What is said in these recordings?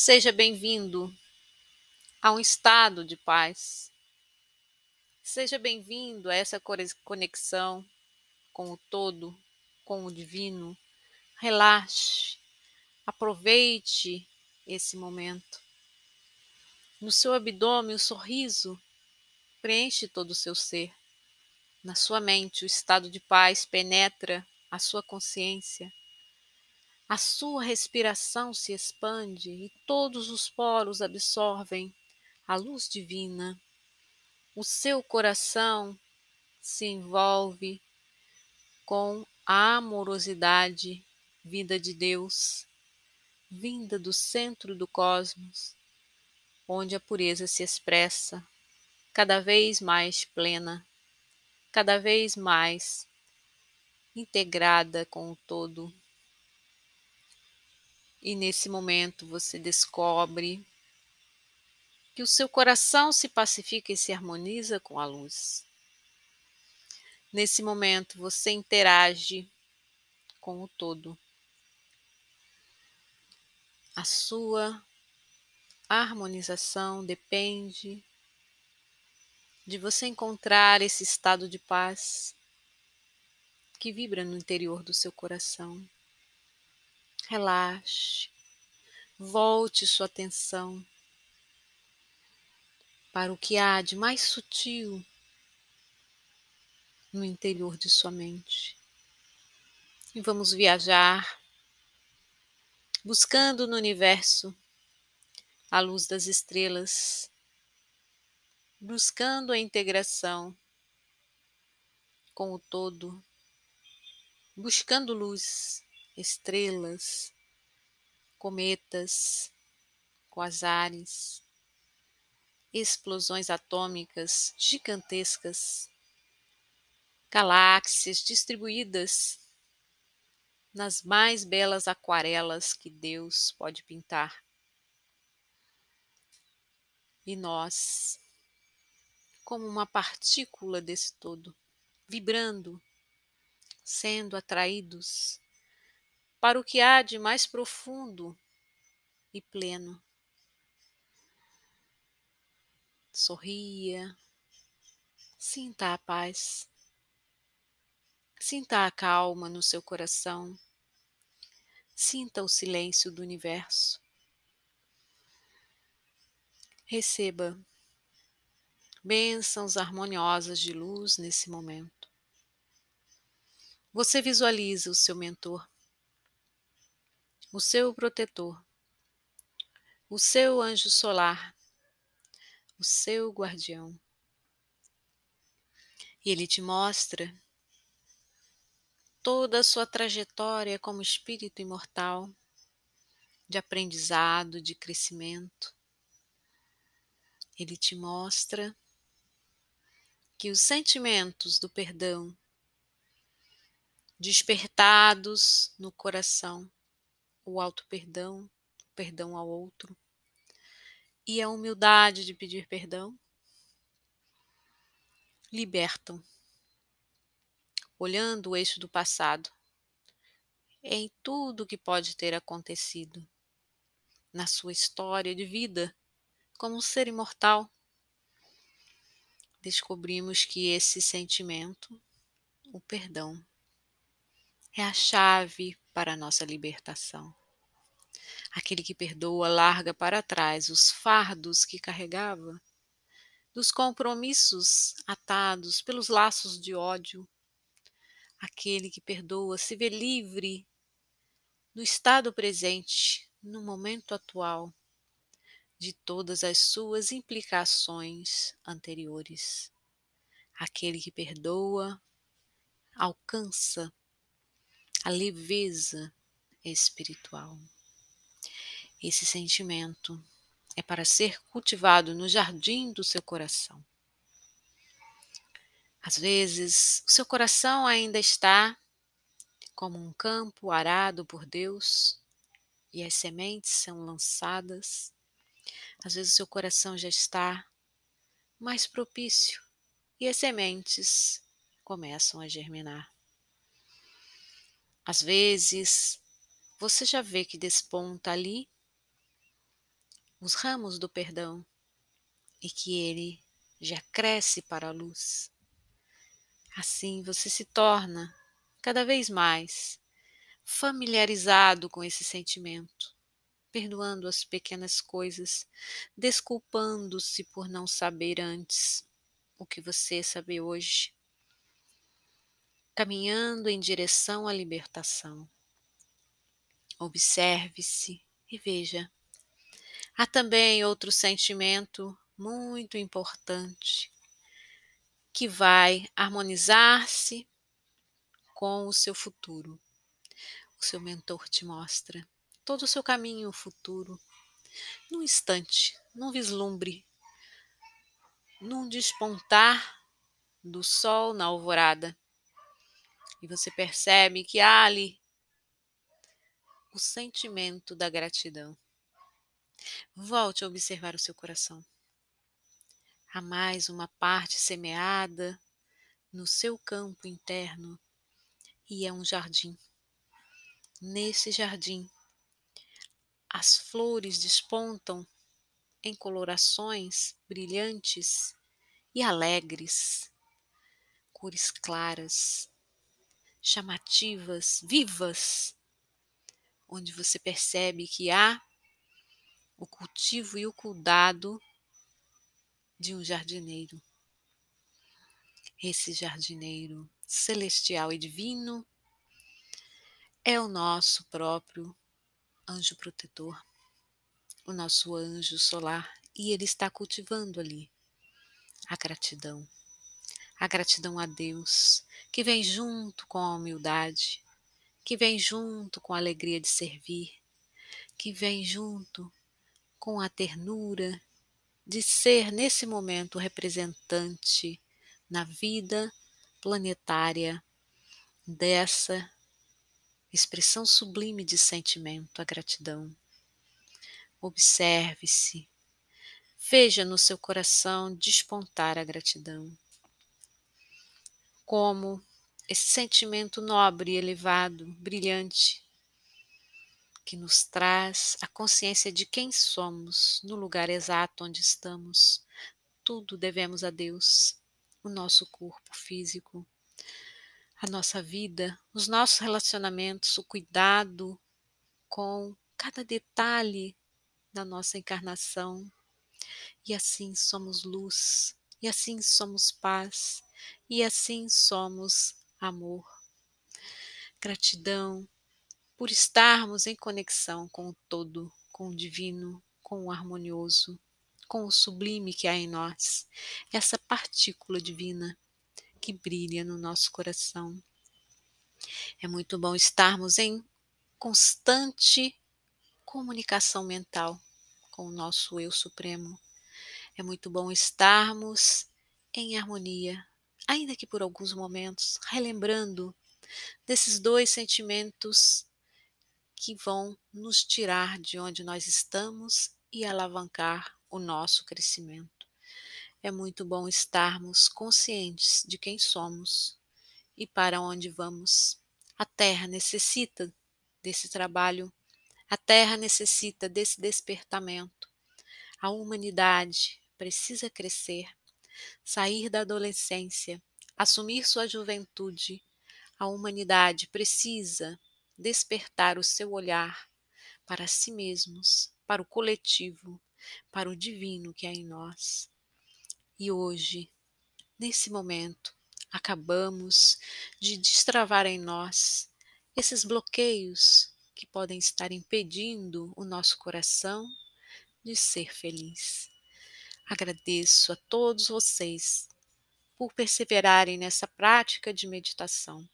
Seja bem-vindo a um estado de paz. Seja bem-vindo a essa conexão com o todo, com o divino. Relaxe, aproveite esse momento. No seu abdômen, o sorriso preenche todo o seu ser. Na sua mente, o estado de paz penetra a sua consciência. A sua respiração se expande e todos os poros absorvem a luz divina. O seu coração se envolve com a amorosidade vinda de Deus, vinda do centro do cosmos, onde a pureza se expressa cada vez mais plena, cada vez mais integrada com o todo. E nesse momento você descobre que o seu coração se pacifica e se harmoniza com a luz. Nesse momento você interage com o todo. A sua harmonização depende de você encontrar esse estado de paz que vibra no interior do seu coração. Relaxe, volte sua atenção para o que há de mais sutil no interior de sua mente. E vamos viajar buscando no universo a luz das estrelas, buscando a integração com o todo, buscando luz, estrelas, cometas, quasares, explosões atômicas gigantescas, galáxias distribuídas nas mais belas aquarelas que Deus pode pintar. E nós, como uma partícula desse todo, vibrando, sendo atraídos para o que há de mais profundo e pleno. Sorria, sinta a paz, sinta a calma no seu coração, sinta o silêncio do universo. Receba bênçãos harmoniosas de luz nesse momento. Você visualiza o seu mentor, o seu protetor, o seu anjo solar o seu guardião. E ele te mostra toda a sua trajetória como espírito imortal, de aprendizado, de crescimento. Ele te mostra que os sentimentos do perdão, despertados no coração, o auto-perdão, perdão ao outro, e a humildade de pedir perdão libertam, olhando o eixo do passado, em tudo que pode ter acontecido na sua história de vida como um ser imortal. Descobrimos que esse sentimento, o perdão, é a chave para a nossa libertação. Aquele que perdoa larga para trás os fardos que carregava, dos compromissos atados pelos laços de ódio. Aquele que perdoa se vê livre no estado presente, no momento atual, de todas as suas implicações anteriores. Aquele que perdoa alcança a leveza espiritual. Esse sentimento é para ser cultivado no jardim do seu coração. Às vezes, o seu coração ainda está como um campo arado por Deus e as sementes são lançadas. Às vezes, o seu coração já está mais propício e as sementes começam a germinar. Às vezes, você já vê que desponta ali os ramos do perdão e que ele já cresce para a luz. Assim você se torna cada vez mais familiarizado com esse sentimento, perdoando as pequenas coisas, desculpando-se por não saber antes o que você sabe hoje, caminhando em direção à libertação. Observe-se e veja. Há também outro sentimento muito importante que vai harmonizar-se com o seu futuro. O seu mentor te mostra todo o seu caminho futuro, num instante, num vislumbre, num despontar do sol na alvorada. E você percebe que há ali o sentimento da gratidão. Volte a observar o seu coração. Há mais uma parte semeada no seu campo interno e é um jardim. Nesse jardim, as flores despontam em colorações brilhantes e alegres, cores claras, chamativas, vivas, onde você percebe que há o cultivo e o cuidado de um jardineiro. Esse jardineiro celestial e divino é o nosso próprio anjo protetor, o nosso anjo solar, e ele está cultivando ali a gratidão. A gratidão a Deus, que vem junto com a humildade, que vem junto com a alegria de servir, que vem junto com a ternura de ser nesse momento representante na vida planetária dessa expressão sublime de sentimento, a gratidão. Observe-se, veja no seu coração despontar a gratidão. Como esse sentimento nobre, elevado, brilhante, que nos traz a consciência de quem somos no lugar exato onde estamos. Tudo devemos a Deus, o nosso corpo físico, a nossa vida, os nossos relacionamentos, o cuidado com cada detalhe da nossa encarnação. E assim somos luz, e assim somos paz, e assim somos amor. Gratidão por estarmos em conexão com o todo, com o divino, com o harmonioso, com o sublime que há em nós, essa partícula divina que brilha no nosso coração. É muito bom estarmos em constante comunicação mental com o nosso eu supremo. É muito bom estarmos em harmonia, ainda que por alguns momentos, relembrando desses dois sentimentos que vão nos tirar de onde nós estamos e alavancar o nosso crescimento. É muito bom estarmos conscientes de quem somos e para onde vamos. A Terra necessita desse trabalho, a Terra necessita desse despertamento. A humanidade precisa crescer, sair da adolescência, assumir sua juventude. A humanidade precisa despertar o seu olhar para si mesmos, para o coletivo, para o divino que há em nós. E hoje, nesse momento, acabamos de destravar em nós esses bloqueios que podem estar impedindo o nosso coração de ser feliz. Agradeço a todos vocês por perseverarem nessa prática de meditação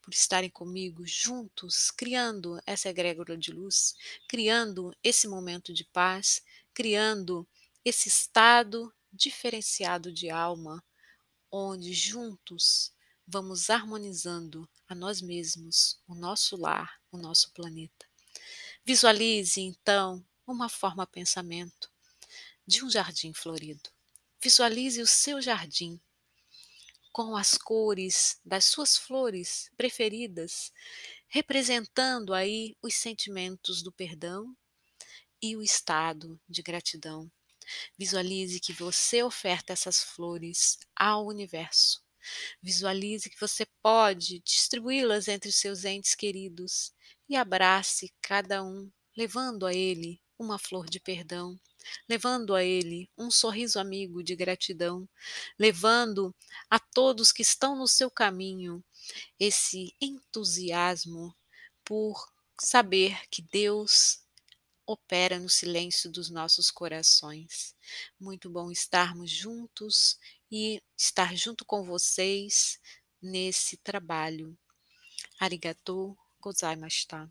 por estarem comigo juntos, criando essa egrégora de luz, criando esse momento de paz, criando esse estado diferenciado de alma, onde juntos vamos harmonizando a nós mesmos, o nosso lar, o nosso planeta. Visualize então uma forma pensamento de um jardim florido. Visualize o seu jardim com as cores das suas flores preferidas, representando aí os sentimentos do perdão e o estado de gratidão. Visualize que você oferta essas flores ao universo. Visualize que você pode distribuí-las entre os seus entes queridos e abrace cada um, levando a ele uma flor de perdão, levando a ele um sorriso amigo de gratidão, levando a todos que estão no seu caminho esse entusiasmo por saber que Deus opera no silêncio dos nossos corações. Muito bom estarmos juntos e estar junto com vocês nesse trabalho. Arigatou gozaimashita.